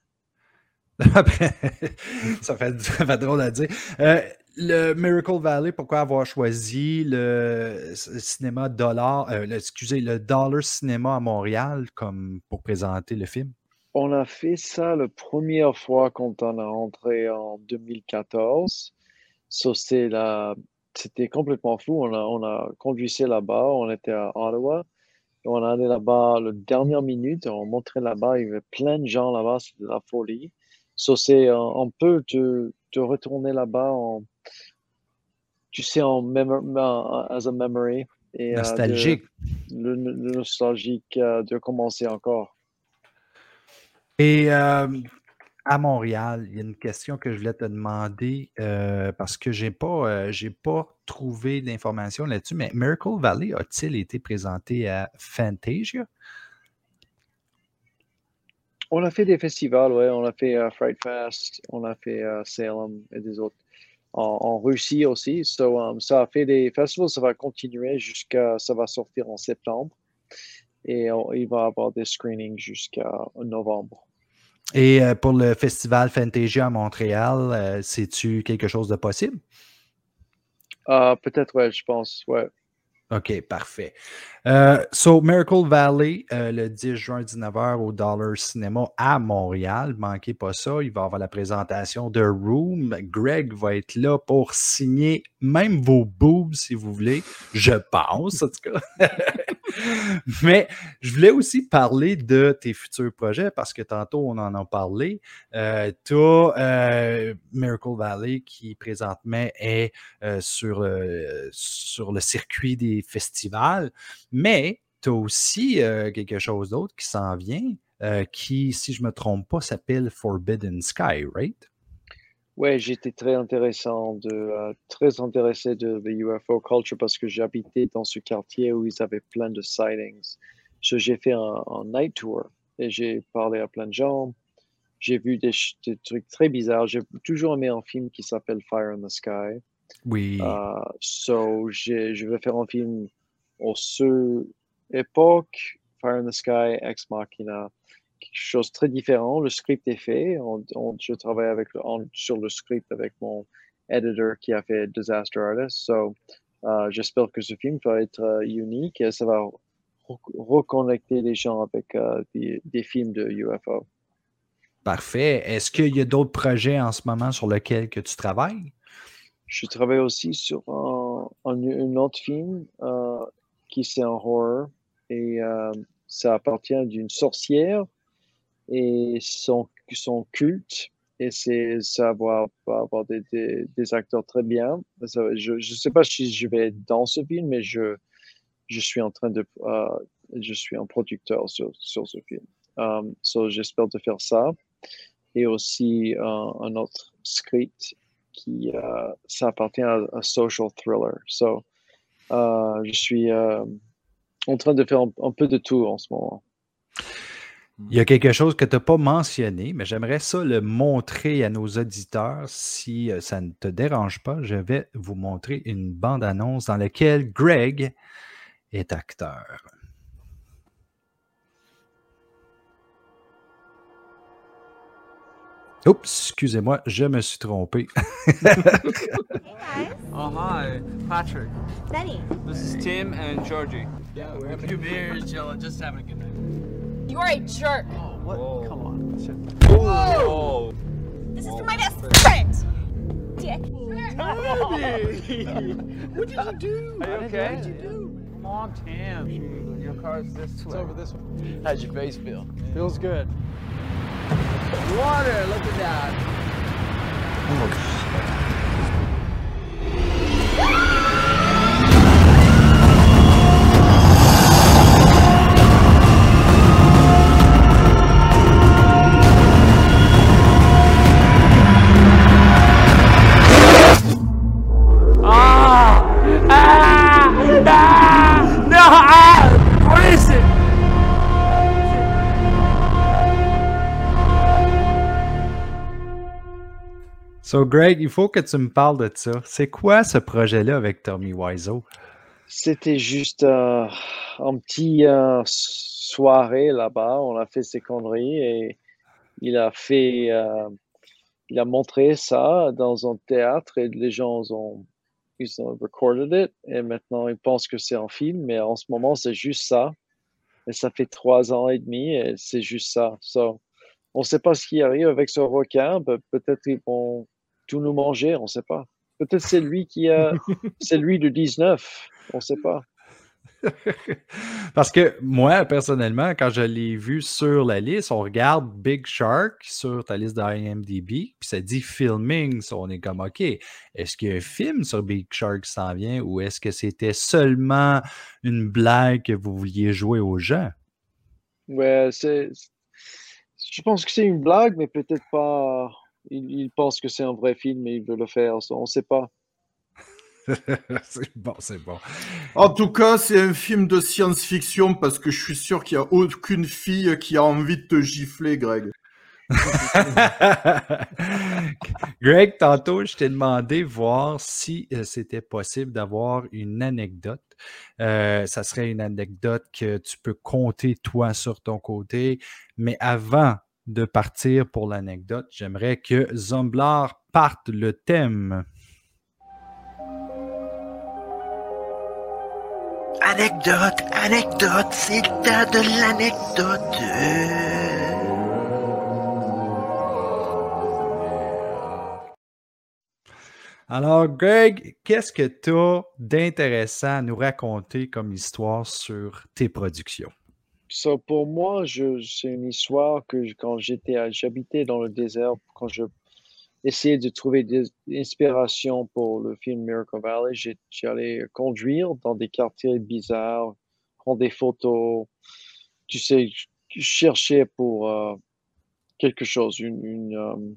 Ça fait, drôle à dire. Euh, le Miracle Valley, pourquoi avoir choisi le cinéma dollar, euh, excusez, le Dollar Cinéma à Montréal comme pour présenter le film? On a fait ça la première fois quand on est rentré en 2014. So, c'est la... C'était complètement fou. On a, on a conduisé là-bas. On était à Ottawa. Et on est allé là-bas la dernière minute. On montrait là-bas. Il y avait plein de gens là-bas. C'était de la folie. So, c'est, euh, on peut te, te retourner là-bas en, tu sais, en as a memory. Et, euh, de- Nostalgique. le, le nostalgique euh, de commencer encore. Et euh, à Montréal, il y a une question que je voulais te demander euh, parce que je n'ai pas, euh, j'ai pas trouvé d'informations là-dessus, mais Miracle Valley a-t-il été présenté à Fantasia? On a fait des festivals, ouais. On a fait euh, Fright Fest, on a fait euh, Salem et des autres. En, en Russie aussi. So, um, ça a fait des festivals, ça va continuer jusqu'à. Ça va sortir en septembre. Et on- il va y avoir des screenings jusqu'à novembre. Et euh, pour le festival Fantasia à Montréal, euh, c'est-tu quelque chose de possible? Ah, Peut-être, ouais, je pense, ouais. OK, parfait. Euh, so, Miracle Valley, euh, le 10 juin, 19h au Dollar Cinema à Montréal. Manquez pas ça. Il va avoir la présentation de Room. Greg va être là pour signer même vos boobs, si vous voulez. Je pense, en tout cas. Mais je voulais aussi parler de tes futurs projets parce que tantôt, on en a parlé. Euh, tu as Miracle Valley qui présentement est euh, sur, euh, sur le circuit des festivals, mais tu as aussi euh, quelque chose d'autre qui s'en vient, euh, qui, si je ne me trompe pas, s'appelle Forbidden Sky, right? Ouais, j'étais très intéressant de, euh, très intéressé de, the UFO culture parce que j'habitais dans ce quartier où ils avaient plein de sightings. So, j'ai fait un, un night tour et j'ai parlé à plein de gens. J'ai vu des, trucs très bizarres. J'ai toujours aimé un film qui s'appelle Fire in the Sky. Oui. Euh, so, je vais faire un film au ce époque, Fire in the Sky, Ex Machina, chose de très différent. Le script est fait. On, on- je travaille avec, sur le script avec mon editor qui a fait Disaster Artist. So, euh, j'espère que ce film va être euh, unique et ça va re- reconnecter les gens avec euh, des, des films de UFO. Parfait. Est-ce qu'il y a d'autres projets en ce moment sur lesquels que tu travailles? Je travaille aussi sur un, un, un autre film euh, qui c'est un horror et ça appartient d'une sorcière et son, son culte et c'est va avoir des, des, acteurs très bien. Je ne sais pas si je vais être dans ce film, mais je, je suis en train de euh, je suis un producteur sur, sur ce film. Um, so j'espère de faire ça et aussi un, un autre script qui euh, appartient à un social thriller. So, euh, je suis euh, en train de faire un peu de tout en ce moment. Il y a quelque chose que tu n'as pas mentionné, mais j'aimerais ça le montrer à nos auditeurs. Si euh, ça ne te dérange pas, je vais vous montrer une bande-annonce dans laquelle Greg est acteur. Oups, excusez-moi, je me suis trompé. Oh, hi. Patrick. Benny. This is Tim and Georgie. Yeah, we're having a good beers, just having a good night. You are a jerk. Oh, what? Come on. Whoa. This is for my best friend. Dick. what did you do? Are you okay? What did you do? Come on, Tim. Your car's this way. It's over this way. How's your face feel? Feels good. Water, look at that. Ah! So, Greg, il faut que tu me parles de ça. C'est quoi ce projet-là avec Tommy Wiseau? C'était juste euh, un petit euh, soirée là-bas. On a fait ses conneries et il a fait, euh, il a montré ça dans un théâtre et les gens ont, ils ont recorded it et maintenant ils pensent que c'est un film, mais en ce moment c'est juste ça. Et ça fait trois ans et demi et c'est juste ça. So, on ne sait pas ce qui arrive avec ce requin. Pe- Peut-être ils vont tout nous manger, on ne sait pas. Peut-être c'est lui qui a, c'est lui de 19, on ne sait pas. Parce que moi, personnellement, quand je l'ai vu sur la liste, on regarde Big Shark sur ta liste d'IMDb, puis ça dit filming. So on est comme, OK, est-ce qu'il y a un film sur Big Shark qui s'en vient ou est-ce que c'était seulement une blague que vous vouliez jouer aux gens? Ouais, c'est. Je pense que c'est une blague, mais peut-être pas. Il, il pense que c'est un vrai film et il veut le faire. On ne sait pas. c'est bon, c'est bon. En tout cas, c'est un film de science-fiction parce que je suis sûr qu'il n'y a aucune fille qui a envie de te gifler, Greg. Greg, tantôt, je t'ai demandé voir si euh, c'était possible d'avoir une anecdote. Euh, ça serait une anecdote que tu peux compter toi sur ton côté. Mais avant de partir pour l'anecdote, j'aimerais que Zomblar parte le thème. Anecdote, anecdote, c'est le temps de l'anecdote. Alors, Greg, qu'est-ce que tu as d'intéressant à nous raconter comme histoire sur tes productions? Pour moi, c'est une histoire que quand j'étais, j'habitais dans le désert, quand je essayais de trouver des inspirations pour le film Miracle Valley, j'allais conduire dans des quartiers bizarres, prendre des photos. Tu sais, cherchais pour euh, quelque chose, une, une, euh,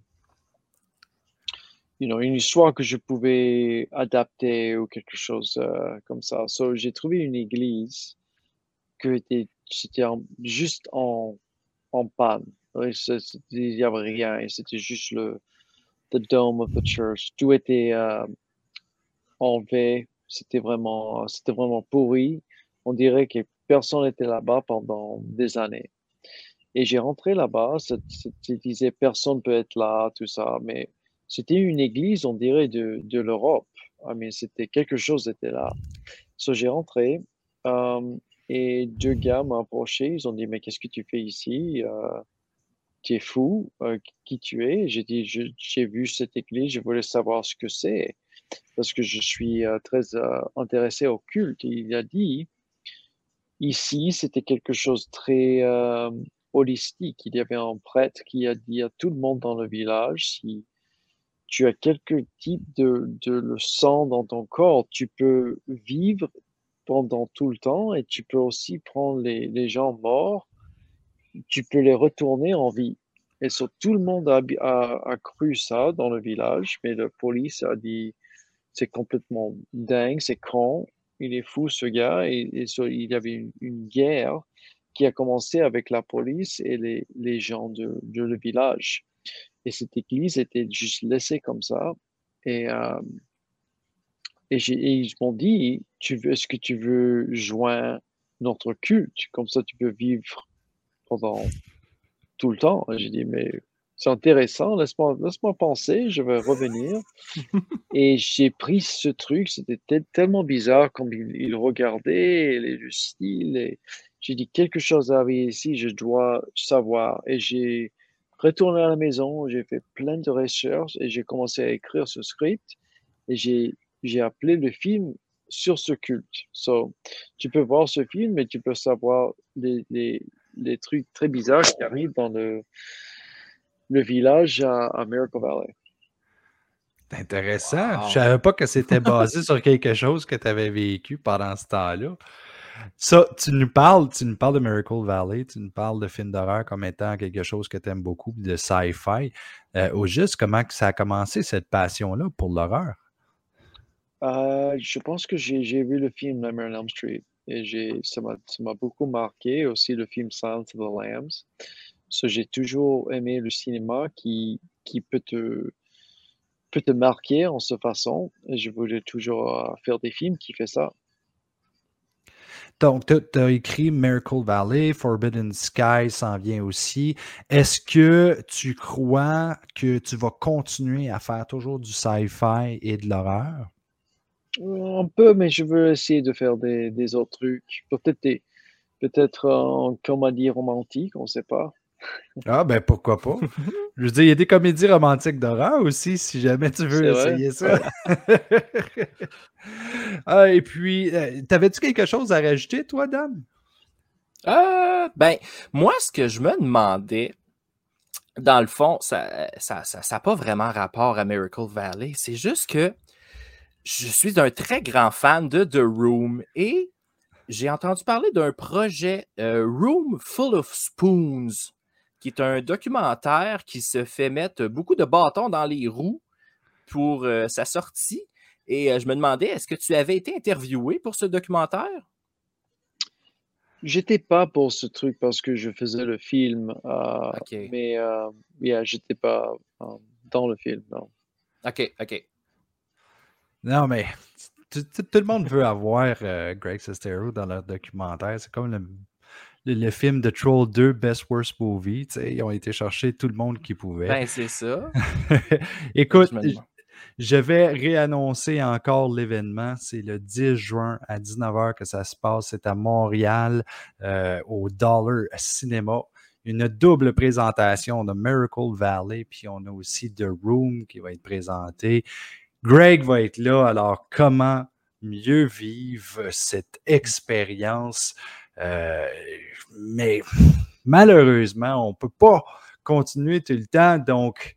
you know, une histoire que je pouvais adapter ou quelque chose euh, comme ça. So, j'ai trouvé une église que était, c'était en- juste en, en panne. Il n'y avait rien c'était juste le the dome of the church. Tout était euh, enlevé. C'était vraiment, c'était vraiment pourri. On dirait que personne n'était là-bas pendant des années. Et j'ai rentré là-bas, ça disait personne peut être là, tout ça, mais c'était une église, on dirait, de, de l'Europe. Ah, c'était quelque chose était là. So, j'ai rentré euh, et deux gars m'ont approché, ils ont dit, mais qu'est-ce que tu fais ici? Euh, tu es fou, euh, qui tu es? J'ai dit, j'ai vu cette église, je voulais savoir ce que c'est, parce que je suis euh, très euh, intéressé au culte. Il a dit, ici, c'était quelque chose de très holistique. Il y avait un prêtre qui a dit à tout le monde dans le village, si tu as quelques types de, de le sang dans ton corps, tu peux vivre pendant tout le temps et tu peux aussi prendre les, gens morts, tu peux les retourner en vie. Et so, tout le monde a, cru ça dans le village, mais la police a dit c'est complètement dingue, c'est con, il est fou ce gars. Et, il y avait une, guerre qui a commencé avec la police et les, gens de, le village. Et cette église était juste laissée comme ça. Et, euh, ils m'ont dit, tu veux, est-ce que tu veux joindre notre culte? Comme ça, tu peux vivre pendant tout le temps. J'ai dit, mais c'est intéressant, laisse-moi laisse-moi penser, je vais revenir. Et j'ai pris ce truc, c'était tel- tellement bizarre comme il, il regardait, les- le style. Et j'ai dit, quelque chose arrive ici, je dois savoir. Et j'ai retourné à la maison, j'ai fait plein de recherches et j'ai commencé à écrire ce script. Et j'ai j'ai appelé le film sur ce culte. So, tu peux voir ce film, mais tu peux savoir les, les, les trucs très bizarres qui arrivent dans le, le village à, à Miracle Valley. C'est intéressant. Je savais pas que c'était basé sur quelque chose que tu avais vécu pendant ce temps-là. Ça, tu nous parles, tu nous parles de Miracle Valley, tu nous parles de films d'horreur comme étant quelque chose que tu aimes beaucoup, de sci-fi. Euh, au juste, comment que ça a commencé cette passion-là pour l'horreur? Euh, je pense que j'ai vu le film Nightmare on Elm Street et ça m'a beaucoup marqué aussi le film Silence of the Lambs. J'ai toujours aimé le cinéma qui peut te peut te marquer en cette façon et je voulais toujours euh, faire des films qui fait ça. Donc, tu as écrit Miracle Valley, Forbidden Sky s'en vient aussi. Est-ce que tu crois que tu vas continuer à faire toujours du sci-fi et de l'horreur? Un peu, mais je veux essayer de faire des, des autres trucs. Peut-être des peut-être en comédie romantique, on ne sait pas. Ah, ben pourquoi pas? Je veux dire, il y a des comédies romantiques d'horreur aussi, si jamais tu veux essayer ça. Ah, et puis, euh, t'avais-tu quelque chose à rajouter, toi, Dan? Euh, ben, moi, ce que je me demandais, dans le fond, ça n'a ça, ça, ça pas vraiment rapport à Miracle Valley. C'est juste que je suis un très grand fan de The Room et j'ai entendu parler d'un projet euh, Room Full of Spoons, qui est un documentaire qui se fait mettre beaucoup de bâtons dans les roues pour euh, sa sortie. Et euh, je me demandais, est-ce que tu avais été interviewé pour ce documentaire? J'étais pas pour ce truc parce que je faisais le film, mais yeah, j'étais pas dans le film. Non. OK, OK. Non, mais tout, tout- tout le monde veut avoir euh, Greg Sestero dans leur documentaire. C'est comme le, le- le film de Troll 2 Best Worst Movie. Ils ont été chercher tout le monde qui pouvait. Ben, c'est ça. Écoute, je vais réannoncer encore l'événement. C'est le 10 juin à 19h que ça se passe. C'est à Montréal, euh, au Dollar Cinéma. Une double présentation de Miracle Valley, puis on a aussi The Room qui va être présenté. Greg va être là. Alors, comment mieux vivre cette expérience? Euh, mais malheureusement, on ne peut pas continuer tout le temps. Donc,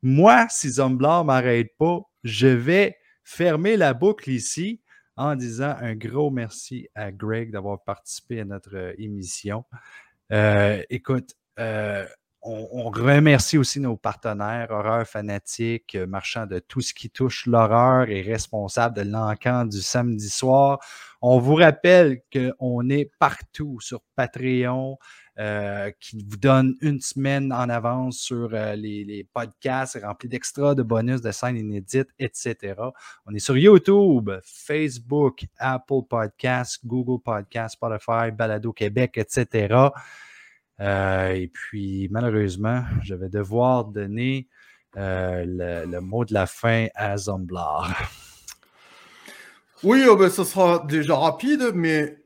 moi, si Zomblar ne m'arrête pas, je vais fermer la boucle ici en disant un gros merci à Greg d'avoir participé à notre euh, émission. Euh, écoute, on, remercie aussi nos partenaires, Horreur Fanatique, euh, marchand de tout ce qui touche l'horreur et responsable de l'encan du samedi soir. On vous rappelle qu'on est partout sur Patreon, euh, qui vous donne une semaine en avance sur euh, les, les podcasts remplis d'extras, de bonus, de scènes inédites, etc. On est sur YouTube, Facebook, Apple Podcasts, Google Podcasts, Spotify, Balado Québec, etc. Euh, et puis, malheureusement, je vais devoir donner euh, le, mot de la fin à Zomblar. Oui, oh ben, ça sera déjà rapide, mais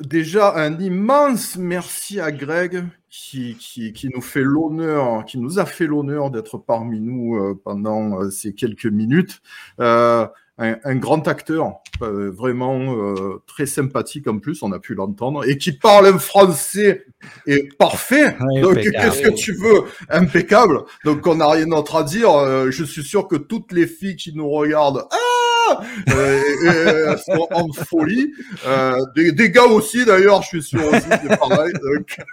déjà un immense merci à Greg qui, qui, qui nous fait l'honneur, qui nous a fait l'honneur d'être parmi nous euh, pendant euh, ces quelques minutes. Euh, un, un grand acteur, euh, vraiment euh, très sympathique en plus, on a pu l'entendre, et qui parle un français et parfait. Donc qu'est-ce que tu veux? Impeccable. Donc on n'a rien d'autre à dire. Euh, je suis sûr que toutes les filles qui nous regardent, ah euh, en folie. Euh, des, gars aussi d'ailleurs, je suis sûr aussi,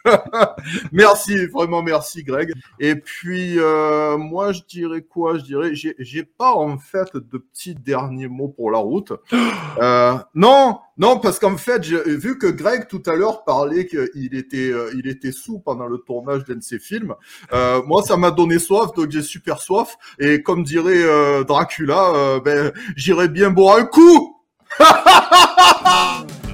merci, vraiment merci Greg. Et puis euh, moi je dirais quoi? Je dirais, j'ai j'ai pas en fait de petits derniers mots pour la route. Euh, non, non, parce qu'en fait, vu que Greg tout à l'heure parlait qu'il était, euh, il était sous pendant le tournage d'un de ses films, euh, moi ça m'a donné soif, donc j'ai super soif. Et comme dirait euh, Dracula, euh, ben, j'irais bien boire un coup.